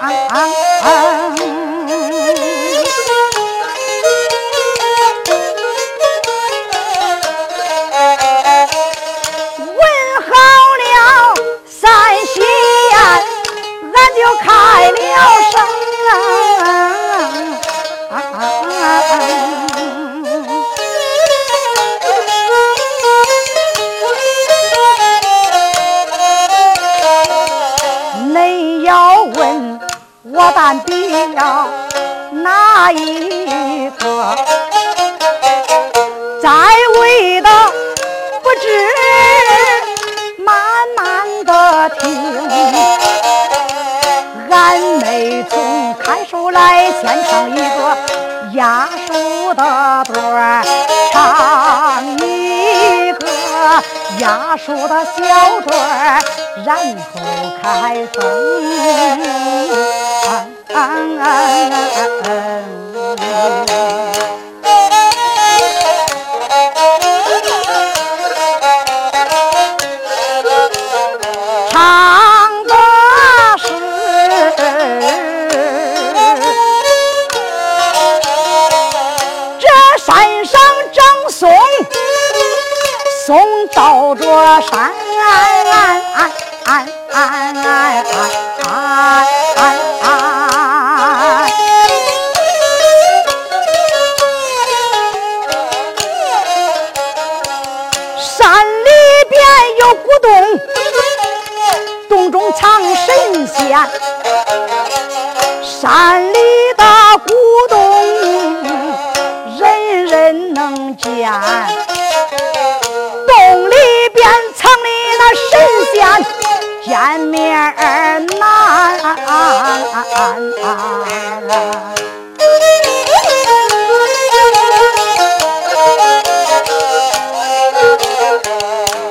啊啊。咱和开封，唱的是这山上长松，松倒着山。山里边有古洞，洞中藏神仙，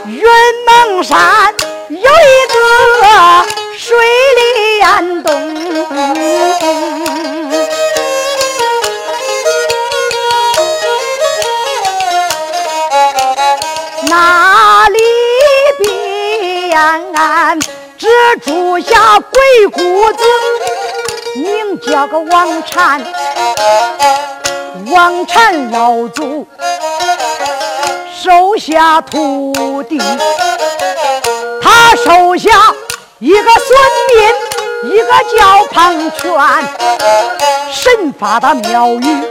云蒙山有一个水里岩洞，那里边。只住下鬼谷子，叫个王禅。王禅老祖收下徒弟，他收下一个孙膑，一个叫庞全，神法的妙语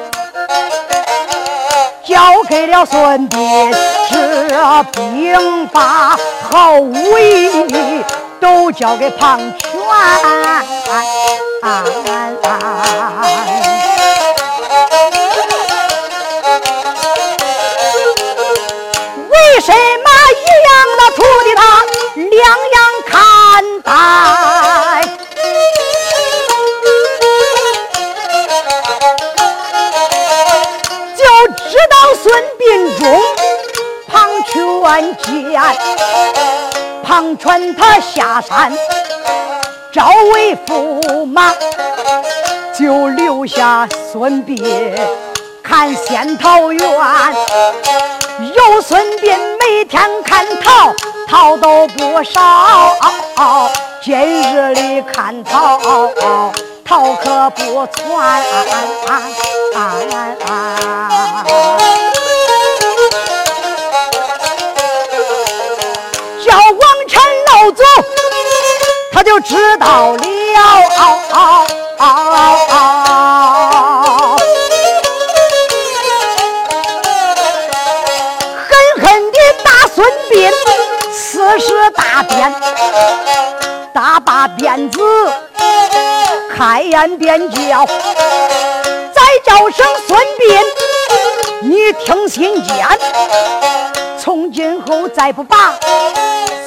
交给了孙膑，这兵法好武艺。都交给庞全，为什么一样的徒弟他两样看待？就知道孙膑中庞全见。庞全他下山招为驸马，就留下孙膑看仙桃园。有孙膑每天看桃，桃都不少。今日里看桃，桃可不传。走，他就知道了。狠狠地打孙膑四十大鞭，大把鞭子开眼便叫，再叫声孙膑，你听心间，从今后再不拔。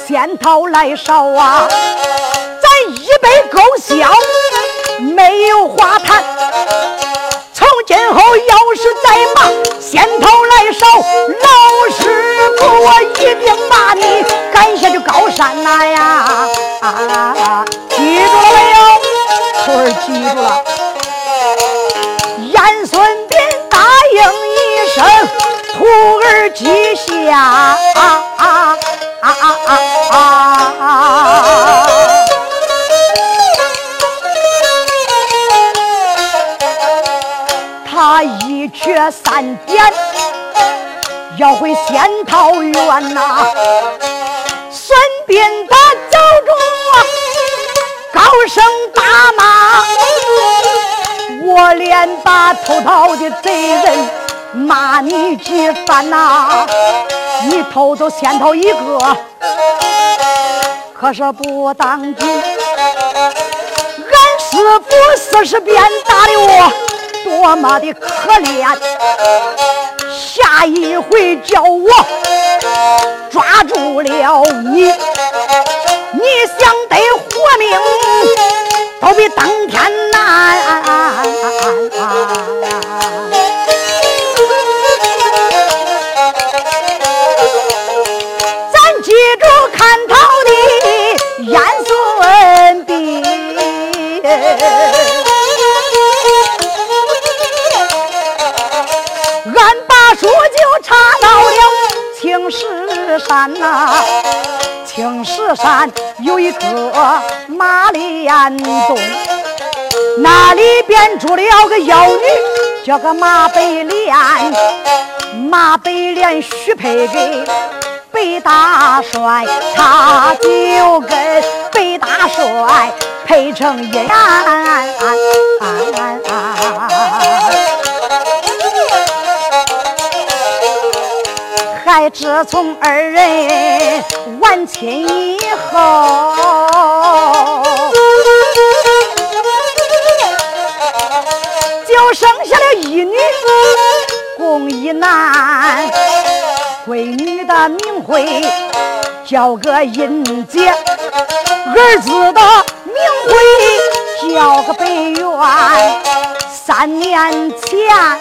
仙桃来烧啊，咱一杯勾销，没有话谈。从今后要是再骂仙桃来烧，老师傅我一定把你赶下这高山呐呀！记住了没有？徒儿记住了。严孙膑答应一声，徒儿记下。啊啊啊啊！他一瘸三点要回仙桃园呐，孙膑他走着高声大骂，我连把偷桃的贼人。骂你几番呐！你偷走仙桃一个，可是不当紧。俺师傅四十鞭打的我多么的可怜，下一回叫我抓住了你，你想得活命，都比登天难。一个马连洞，那里边住了个妖女，叫个马北莲。马北莲许配给北大帅，他就跟北大帅配成姻缘。还自从二人完亲以后，就剩下了一女共一男。闺女的名讳叫个银姐，儿子的名讳叫个北元。三年前，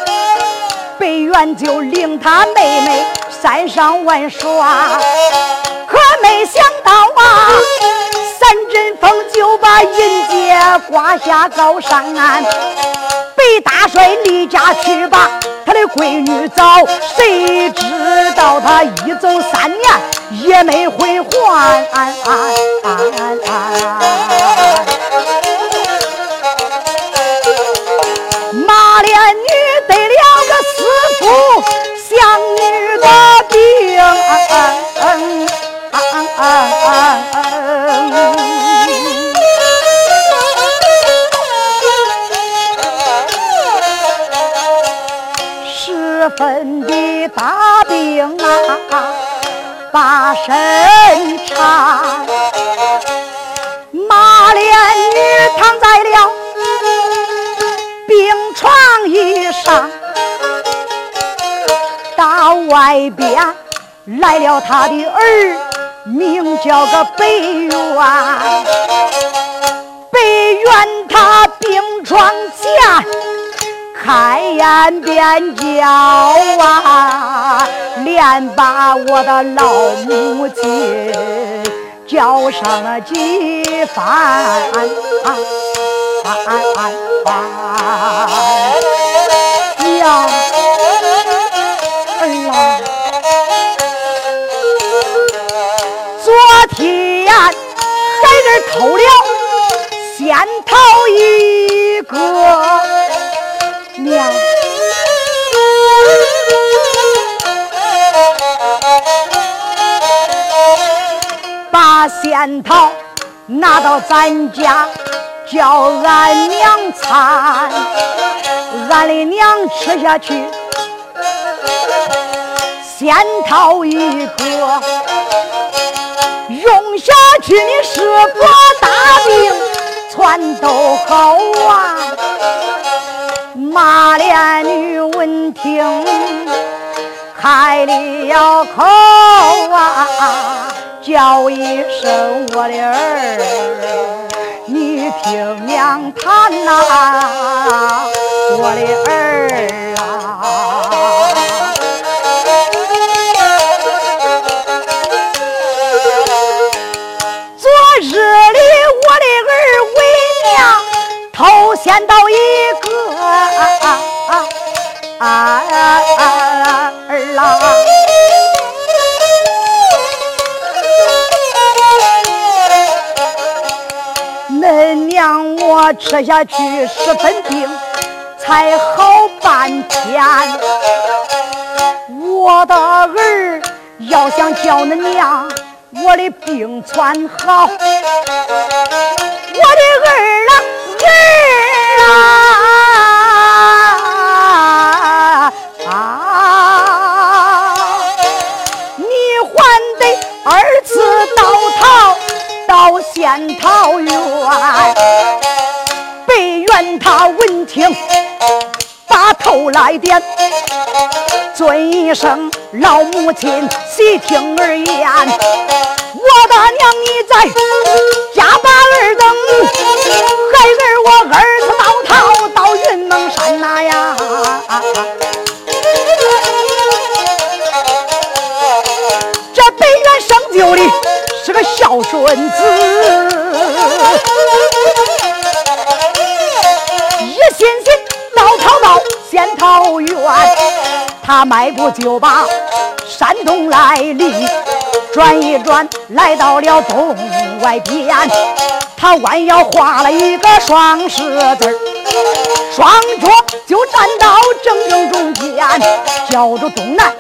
北元就领他妹妹。山上玩耍，没想到啊，三阵风就把银姐刮下高山。北大帅离家去把他的闺女找，谁知道他一走三年也没回还。分的大病啊，把身缠，马连女躺在了病床一上，到外边。来了他的儿，名叫个北元。北元他病床前开眼便叫啊，连把我的老母亲叫上了几番。呀，儿啊！天孩儿偷了仙桃一个，把仙桃拿到咱家，叫俺娘餐，俺的娘吃下去仙桃一个。用下去你是个大病，全都好啊！马连女闻听开了口啊，叫一声我的儿，你听娘谈呐，我的儿啊。头先到一个儿郎，我吃下去十分病，才好半天。我的儿要想叫恁娘我的病全好，我的儿啊。儿啊后来点，尊一声老母亲，细听儿言。我的娘，你在。家把儿等，孩儿我儿子到逃到云蒙山呐呀。这北原生就的是个孝顺子，一心心到逃到仙桃园，他迈步就把山东来历。转一转，来到了东外边，他弯腰画了一个双十字双脚就站到正正中间，叫着东南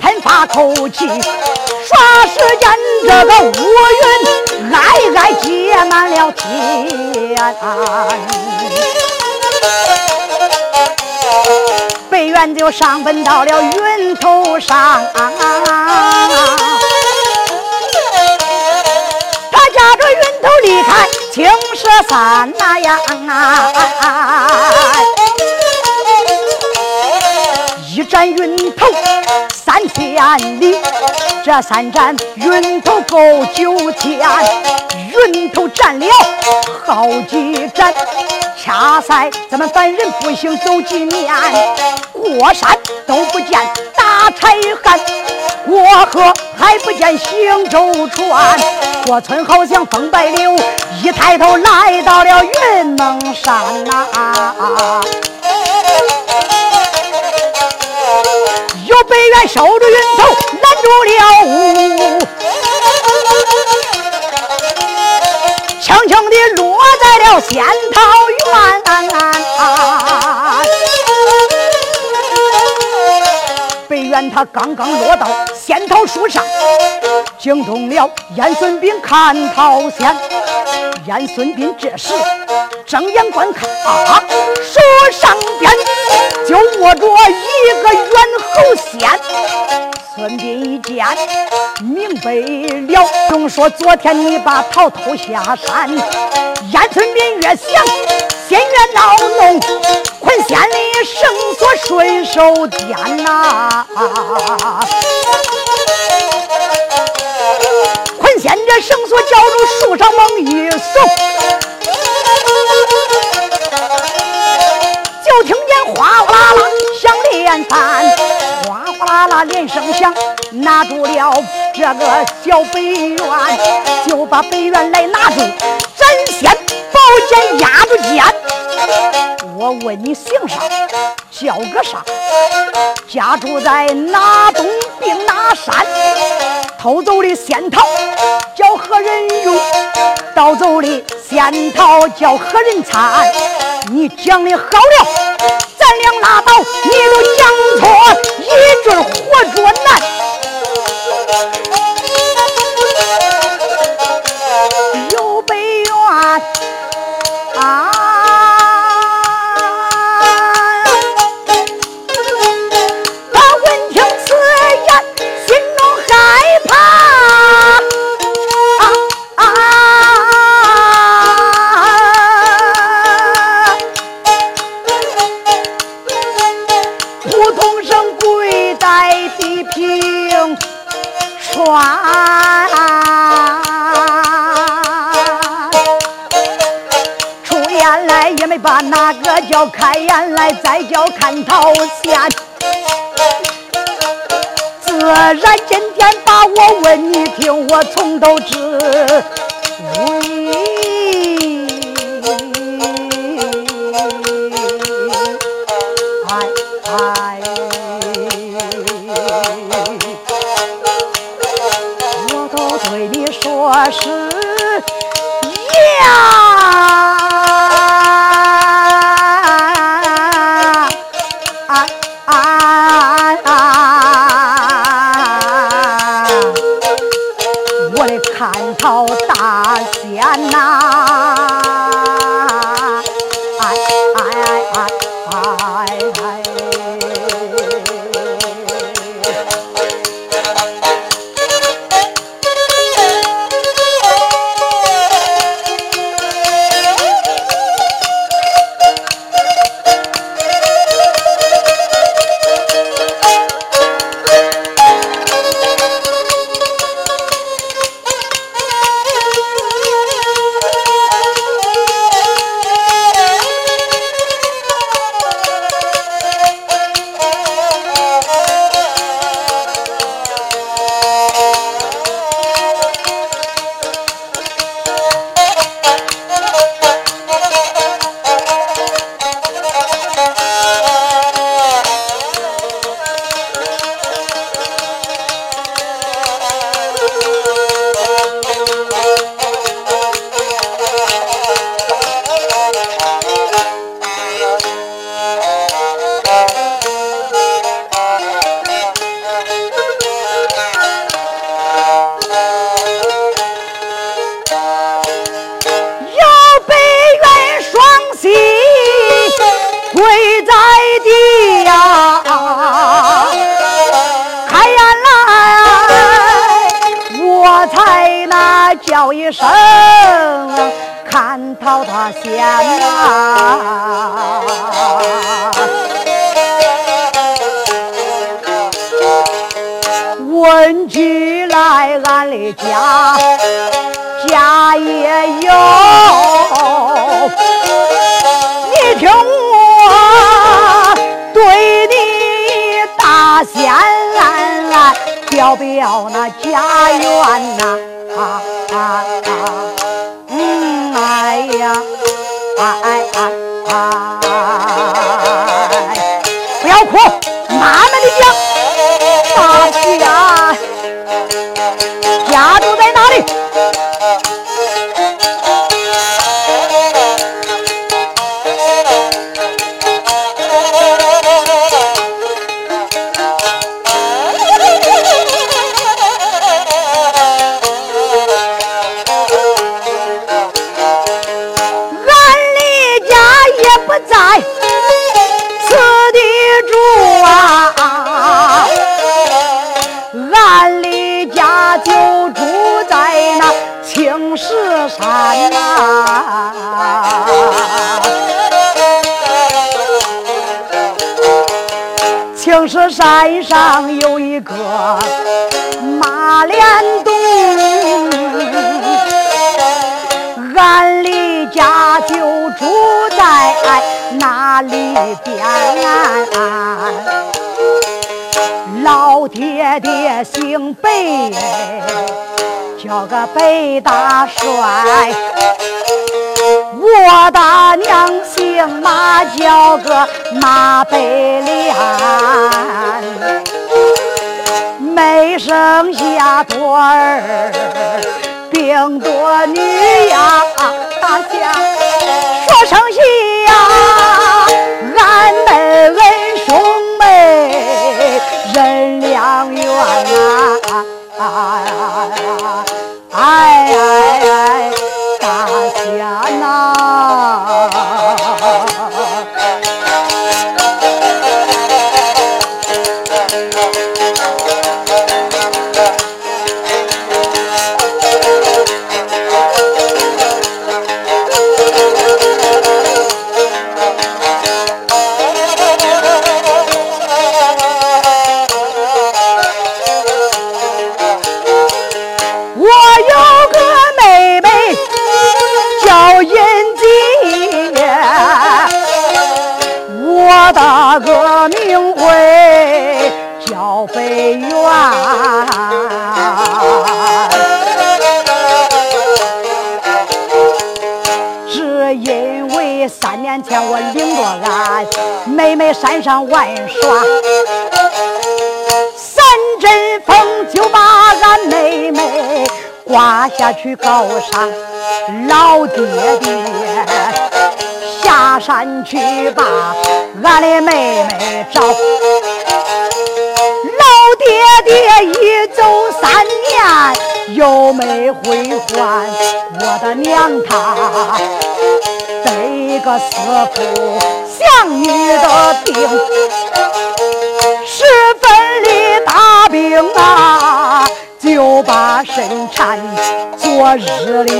喷发口气，霎时间这个乌云挨挨结满了天，北元就上奔到了云头上。他驾着云头离开青蛇山那呀，一站云头三千里，这三盏云头够九千，云头占了好几盏，恰赛咱们凡人步行走几年，过山都不见大柴汉。过河还不见行舟船，过村好像风摆柳，一抬头来到了云蒙山呐。北元守着云头，拦住了雾，轻轻地落在了仙桃园。他刚刚落到仙桃树上，惊动了燕孙膑看桃仙。燕孙膑这时睁眼观看，啊，树上边就握着一个猿猴仙。孙膑一见明白了，总说昨天你把桃偷下山。燕孙膑越想心越恼怒，捆仙的绳索顺手掂呐。捆仙这绳索叫住树上猛一耸，就听见哗哗啦啦响连番，哗哗啦啦连声响，拿住了这个小北院，就把北院来拿住，斩仙宝剑压住肩。我问你姓啥？叫个啥？家住在哪东并哪山？偷走的仙桃叫何人用？盗走的仙桃叫何人参？你讲的好了，咱俩拉倒；你都讲错，一准活着难。开眼来，再叫看桃仙。自然今天把我问家家也有，你听我对你大仙表表那家园呐，啊啊啊，嗯哎呀，哎哎哎，不要哭，慢慢的讲，大家山上有一个马连洞，俺的家就住在那里边。老爹爹姓白。叫个白大帅，我大娘姓马，叫个马白莲，没生下多儿，病多女呀，大家说声喜呀，俺们恩兄妹人两远啊。哎呀因为三年前我领着俺妹妹山上玩耍，三阵风就把俺妹妹刮下去高山。老爹爹下山去把俺的妹妹找。老爹爹一走三年又没回还我的娘她。这个师傅想你的病，十分的大病啊，就把身缠昨日里，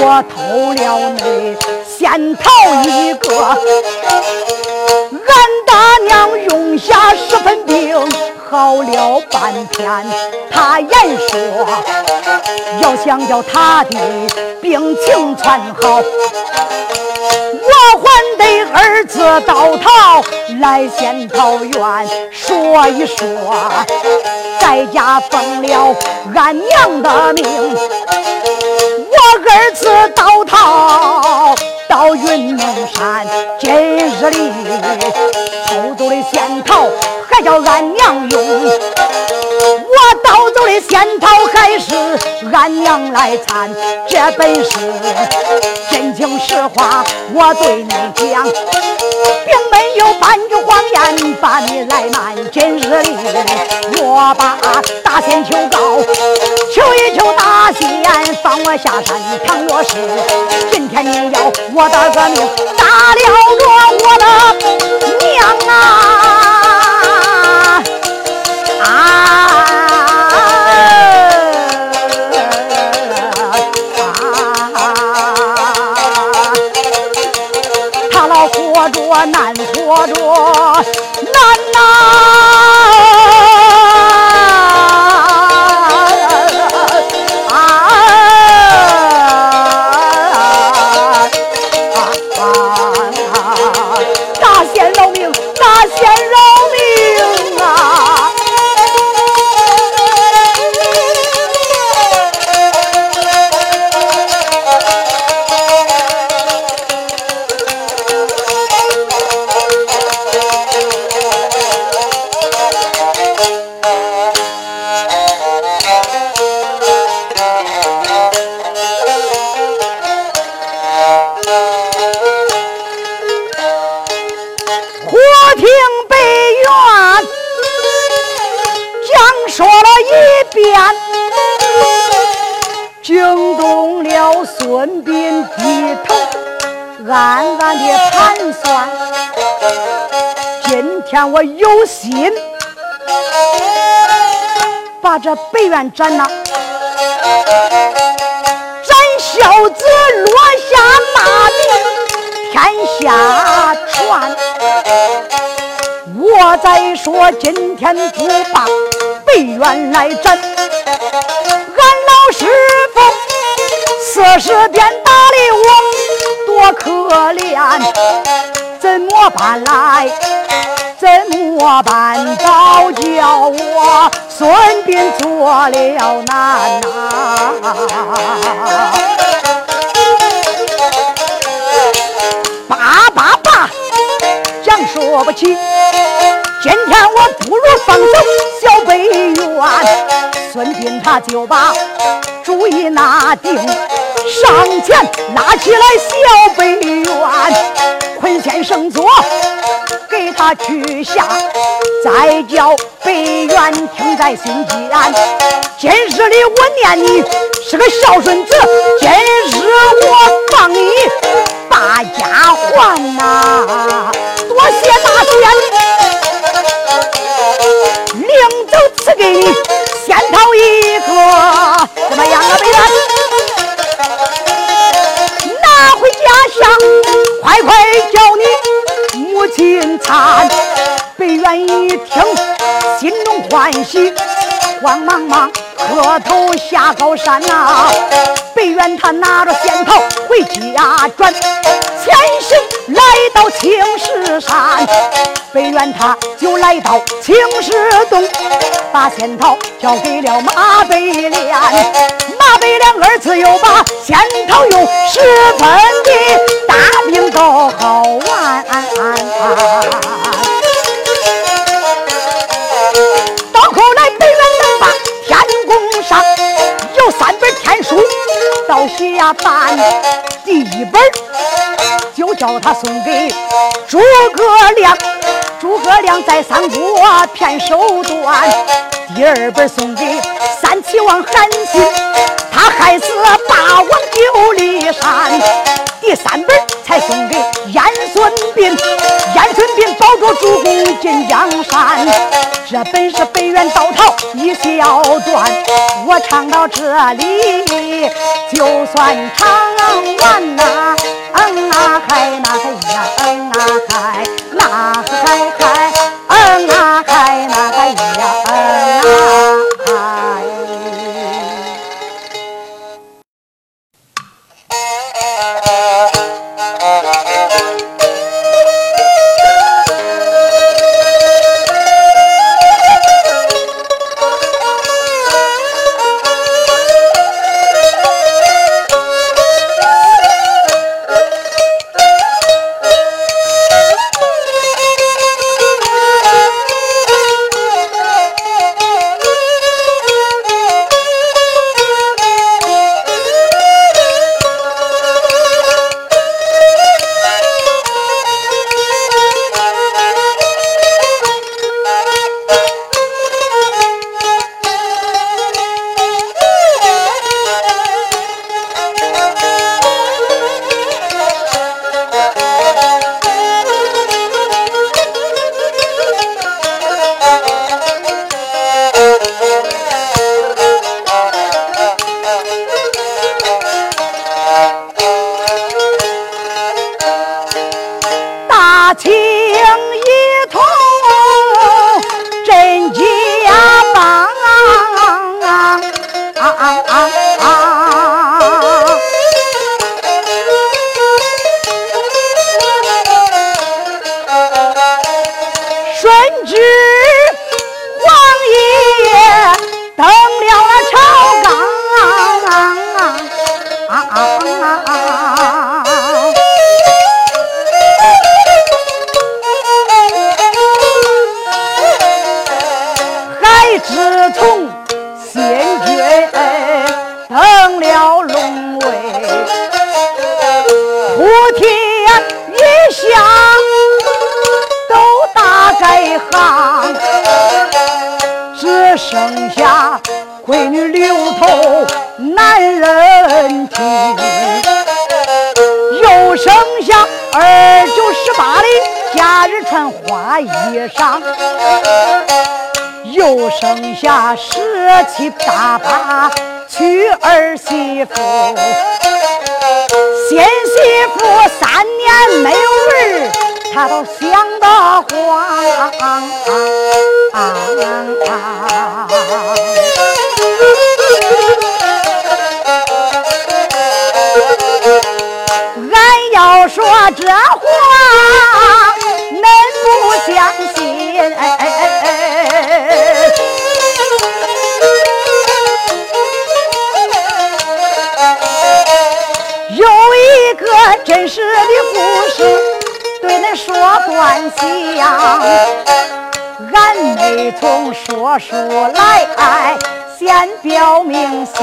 我偷了你仙桃一个，俺大娘用下十分病。好了半天，他言说要想叫他的病情全好，我还得儿子到头来仙桃园说一说，在家奉了俺娘的命，我儿子到头到云梦山，今日里偷走的仙桃。还叫俺娘用，我盗走的仙桃还是俺娘来参，这本是真情实话，我对你讲，并没有半句谎言把你来瞒。今日里我把大仙求告，求一求大仙放我下山。倘若是今天你要我的个命，打了我我的娘啊！啊，他老活着，难活着，难呐。忽听北院讲说了一遍，惊动了孙膑低头暗暗的盘算。今天我有心把这北院斩了，斩小子落下骂名。天下传。我再说今天不把北院来斩，俺老师傅四十鞭打的我多可怜，怎么办来？怎么办？倒叫我孙膑做了难呐！爸爸爸，讲说不起。今天我不如放走小北院，孙膑他就把主意拿定，上前拉起来小北院。捆仙绳索给他取下，再叫北元听在心间。今日里我念你是个孝顺子，今看，北元一听心中欢喜，慌忙忙磕头下高山呐。北元他拿着仙桃回家转，前行来到青石山，北元他就来到青石洞，把仙桃交给了马北莲。马北莲二次又把仙桃用，十分的大饼都好完。到下半第一本就叫他送给诸葛亮。诸葛亮在三国骗手段，第二本送给三齐王韩信，他害死霸王九里山。第三本才送给燕孙膑，燕孙膑保着主公进江山。这本是北元道逃一小段，我唱到这里就算唱完呐。嗯啊嗨，那嗨呀，嗯啊嗨，那情一痛，真情。衣裳。又剩下十七大八娶儿媳妇，新媳妇三年没有儿，他都想得慌。俺要说这话，恁不相信。有一个真实的故事对恁说端详，俺没从说书来，先表明姓，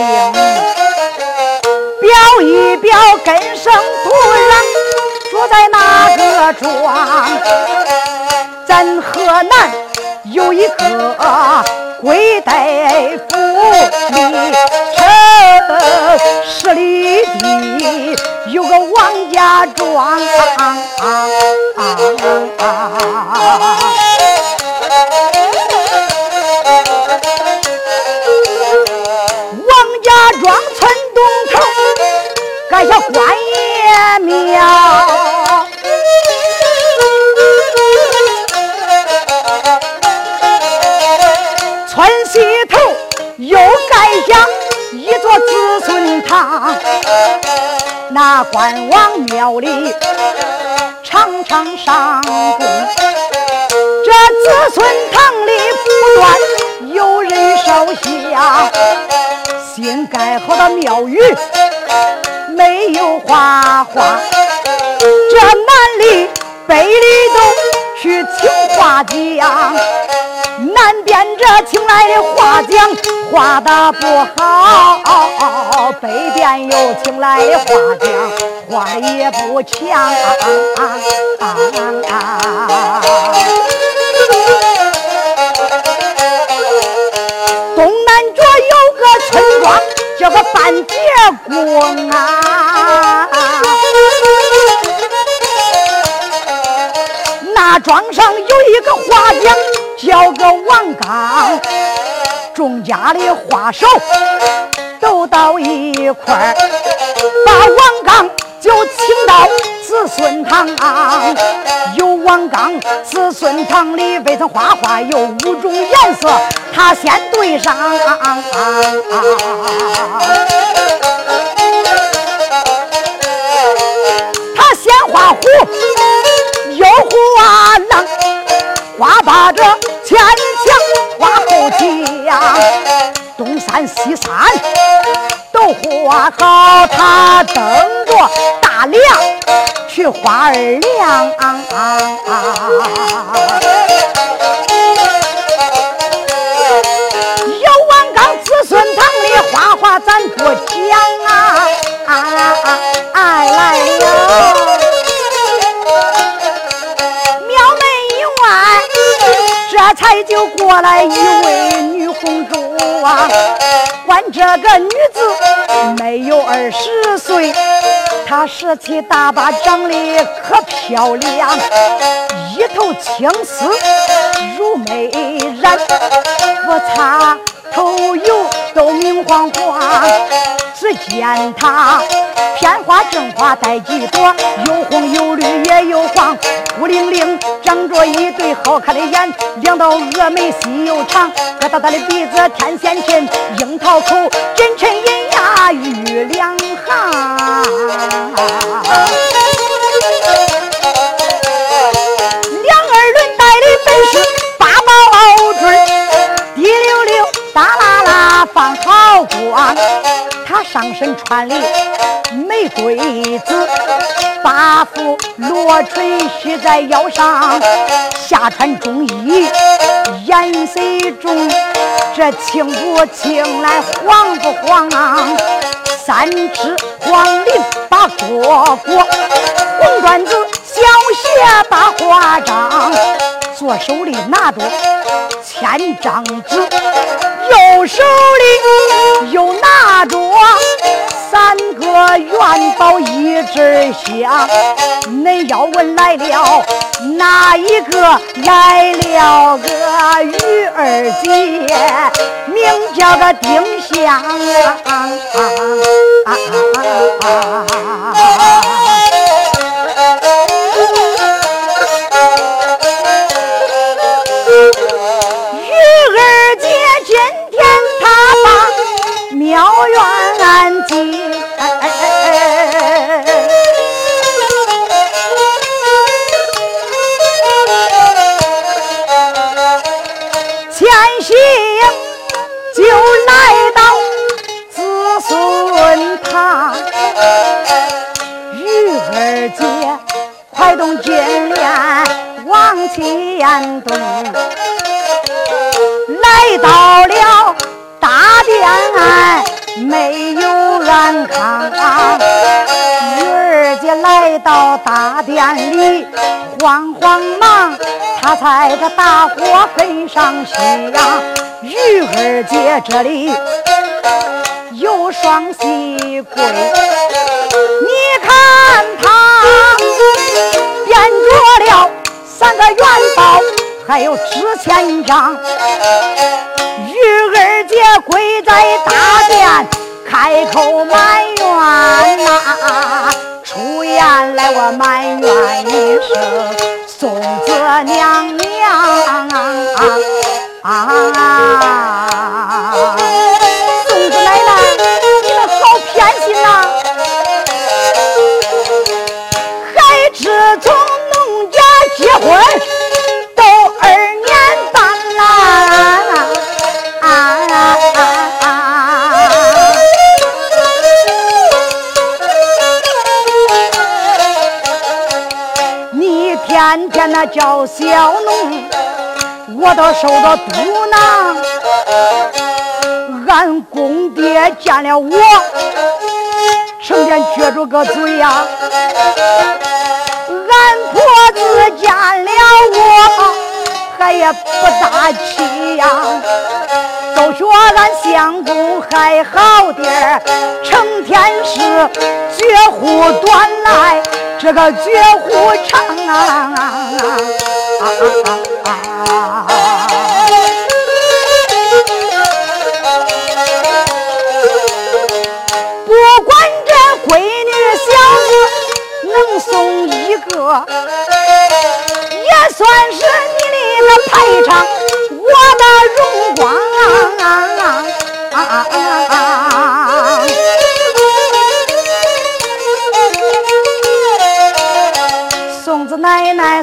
表一表根生土壤，在哪个庄？咱河南有一个贵大夫里城十里地。有个王家庄，王家庄村东头盖下关爷庙，像一座子孙堂。那关王庙里常常上供，这子孙堂里不断有人烧香。新盖好的庙宇没有花花，这南里北里都去请画匠。南边这请来的画匠画的不好，北边又请来的画匠画的也不强。东南角有个村庄叫个半截宫啊，庄上有一个画匠。叫个王刚，众家的花手都到一块儿，把王刚就请到子孙堂。有王刚子孙堂里未曾画画，有五种颜色，他先对上。画狼。画把这前墙花后墙，东山西山都画好，他等着大梁去花二梁。有王刚子孙堂里画画，咱不讲啊！哎来了。才就过来一位女红珠啊！管这个女子没有二十岁，她十七大八，长得可漂亮，一头青丝如美髯，不擦头油都明晃晃。只见她片花正花带几朵，有红有绿也有黄。孤零零长着一对好看的眼，两道峨眉细又长，疙瘩瘩的鼻子天仙衬，樱桃口真沉银牙玉两行。放好光。他上身穿的玫瑰紫，八副罗裙系在腰上，下穿中衣颜色重，这青不青来黄不黄？三尺黄绫把蝈蝈，红缎子小鞋把花章，左手里拿着千张纸，右手里又拿着。三个元宝一支香，恁要问来了哪一个？来了个玉儿姐，名叫个丁香。玉远近，前行就来到子孙堂。玉儿姐，快动金莲往前走。来到了大殿。没有安康。玉儿姐来到大殿里，慌慌忙，她在这大火跟上呀。玉儿姐这里有双喜柜，你看她变着了。三个元宝，还有纸钱张。玉儿姐跪在大殿，开口埋怨呐，出言来我埋怨一声，宋子娘娘啊，宋见那叫小农，我倒受着嘟囔。俺公爹见了我，成天撅着个嘴呀。俺婆子见了我，还也不大气呀。都说俺相公还好点，成天是绝户端来，这个绝户唱啊。不管这闺女小子能送一个。也算是你的个排场，我的荣光啊！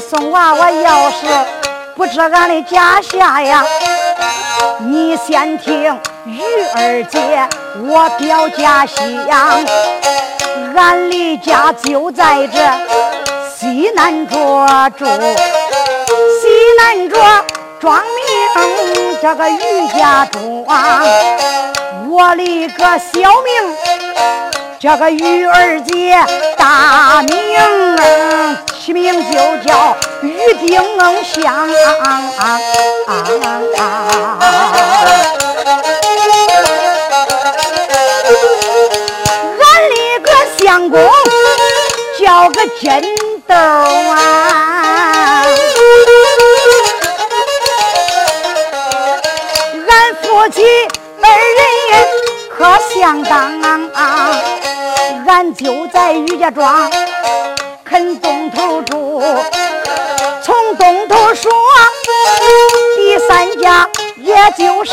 送娃娃，要是不知俺的家下呀，你先听玉儿姐我表家乡，俺离家就在这西南桌住。西南着庄名这个于家庄，我的个小名这个玉儿姐，大名名就叫玉丁香。俺立个相公叫个真豆啊。俺夫妻二人可相当，俺就在余家庄，肯东头住，从东头说，第三家也就是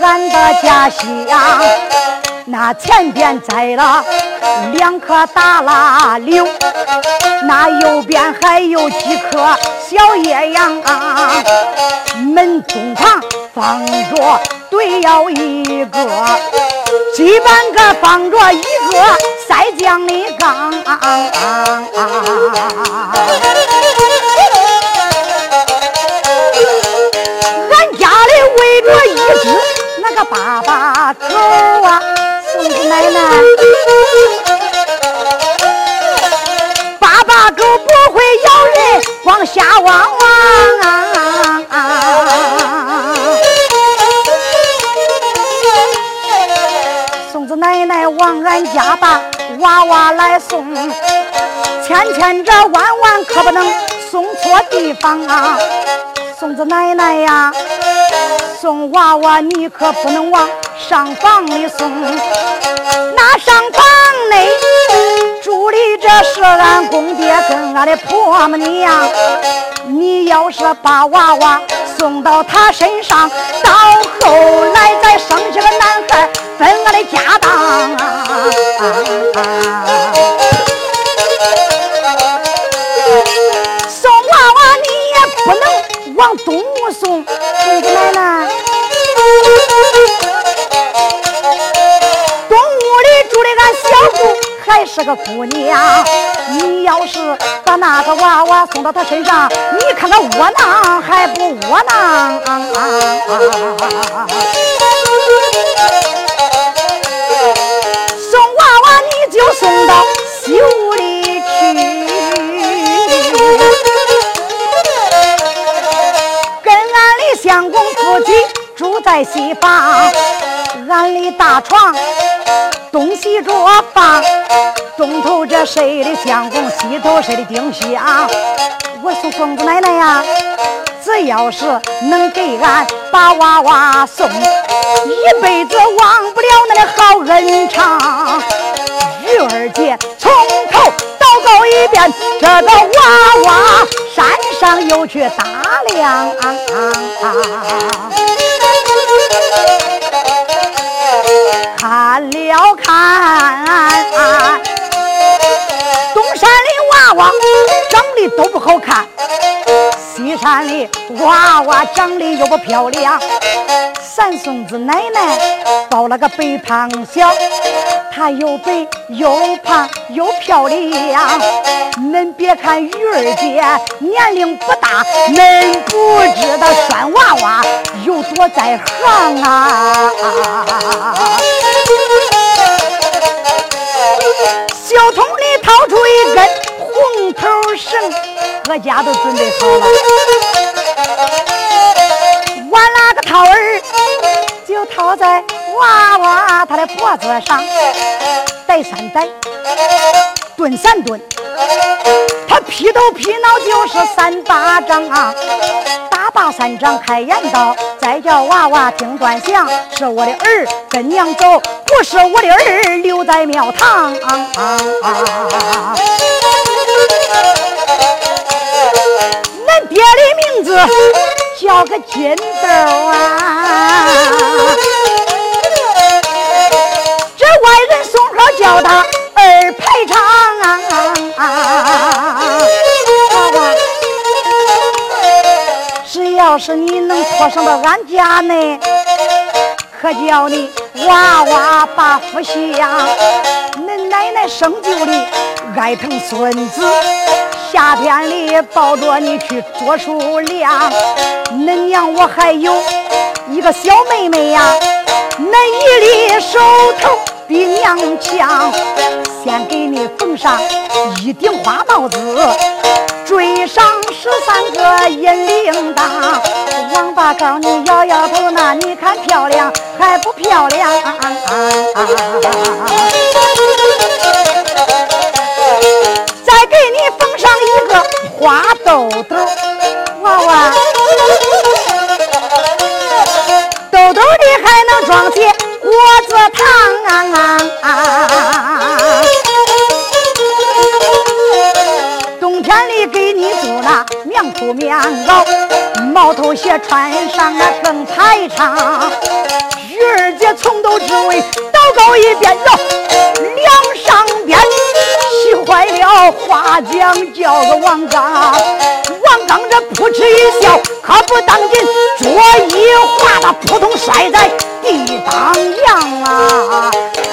俺的家乡。那前边栽了两棵大蜡柳，那右边还有几棵小叶杨，啊门东旁放着。对要一个，基本个放着一个塞浆的缸，俺家里围着一只那个爸爸狗啊，孙子奶奶，爸爸狗不会咬人，往下望望奶往俺家把娃娃来送，千千这万万可不能送错地方啊！孙子奶奶呀，送娃娃你可不能往上房里送，那上房内住的这是俺公爹跟俺的婆母娘。你要是把娃娃送到他身上，到后来再生下个男孩，分俺的家当啊！往东屋送，奶奶。东屋里住的俺小姑还是个姑娘，你要是把那个娃娃送到他身上，你看他窝囊还不窝囊？送娃娃你就送到西屋里去。跟俺的相公夫妻住在西房，俺的大床东西着放，东头这睡的相公，西头睡的丁香。我说孙子奶奶呀，只要是能给俺把娃娃送，一辈子忘不了那的好恩长。玉儿姐从头祷告一遍，这个娃娃山上又去打量，看了看，东山的娃娃长得都不好看。西山里娃娃长得又不漂亮，三孙子奶奶抱了个白胖小，她又白又胖又漂亮。恁别看玉儿姐年龄不恁不知道拴娃娃有多在行啊！小桶里掏出一根红头绳。各家都准备好了，我那个套儿就套在娃娃他的脖子上，逮三逮，蹲三蹲，他劈头劈脑就是三巴掌啊！打罢三掌开言道：“再叫娃娃听端详，是我的儿跟娘走，不是我的儿留在庙堂。”俺爹的名字叫个金豆啊，这外人送号叫他二排场啊。娃娃只要是你能托生到俺家内，可叫你娃娃把福享。恁奶奶生就的爱疼孙子。夏天里抱着你去捉树梁，恁娘我还有一个小妹妹呀，恁一粒手头比娘强，先给你缝上一顶花帽子，缀上十三个银铃铛，王八羔你摇摇头，那你看漂亮还不漂亮？再给你缝上一个花兜兜娃娃，兜兜里还能装些起果子糖。冬天里给你做那棉裤棉袄，毛头鞋穿上那更排场。玉儿姐从头至尾祷告一遍哟，梁上边。气坏了花匠叫个王刚，王刚这扑哧一笑，可不当紧，桌一滑，他扑通摔在地当阳啊！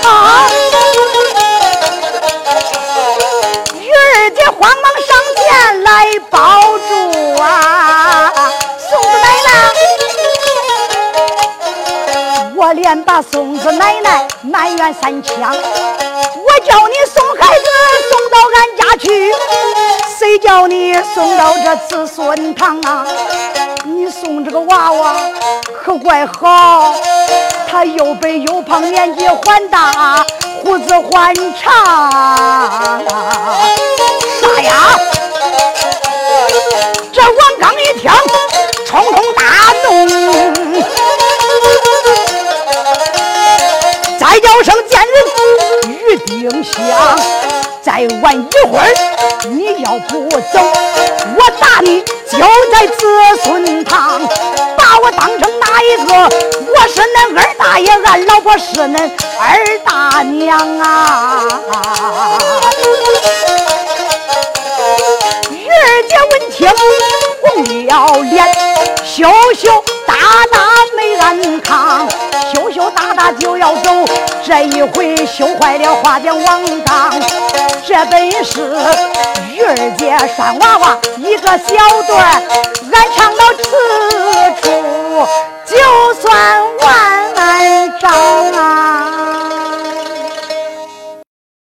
啊！玉儿姐慌忙上前来抱住啊！宋奶奶，我连把松子奶奶埋怨三枪。我叫你送孩子送到俺家去，谁叫你送到这子孙堂啊？你送这个娃娃可怪好，他又白又胖，年纪还大，胡子还长。啥呀？这王刚一听，冲冲大怒，再叫声贱人于丁香，再晚一会儿你要不走，我打你就在子孙堂，把我当成哪一个？我是恁二大爷，俺老婆是恁二大娘啊！二姐闻听红了脸，羞羞打打没安康，羞羞答答就要走，这一回修坏了花间王当。这本是玉儿姐拴娃娃一个小段，俺唱到此处就算完招啊。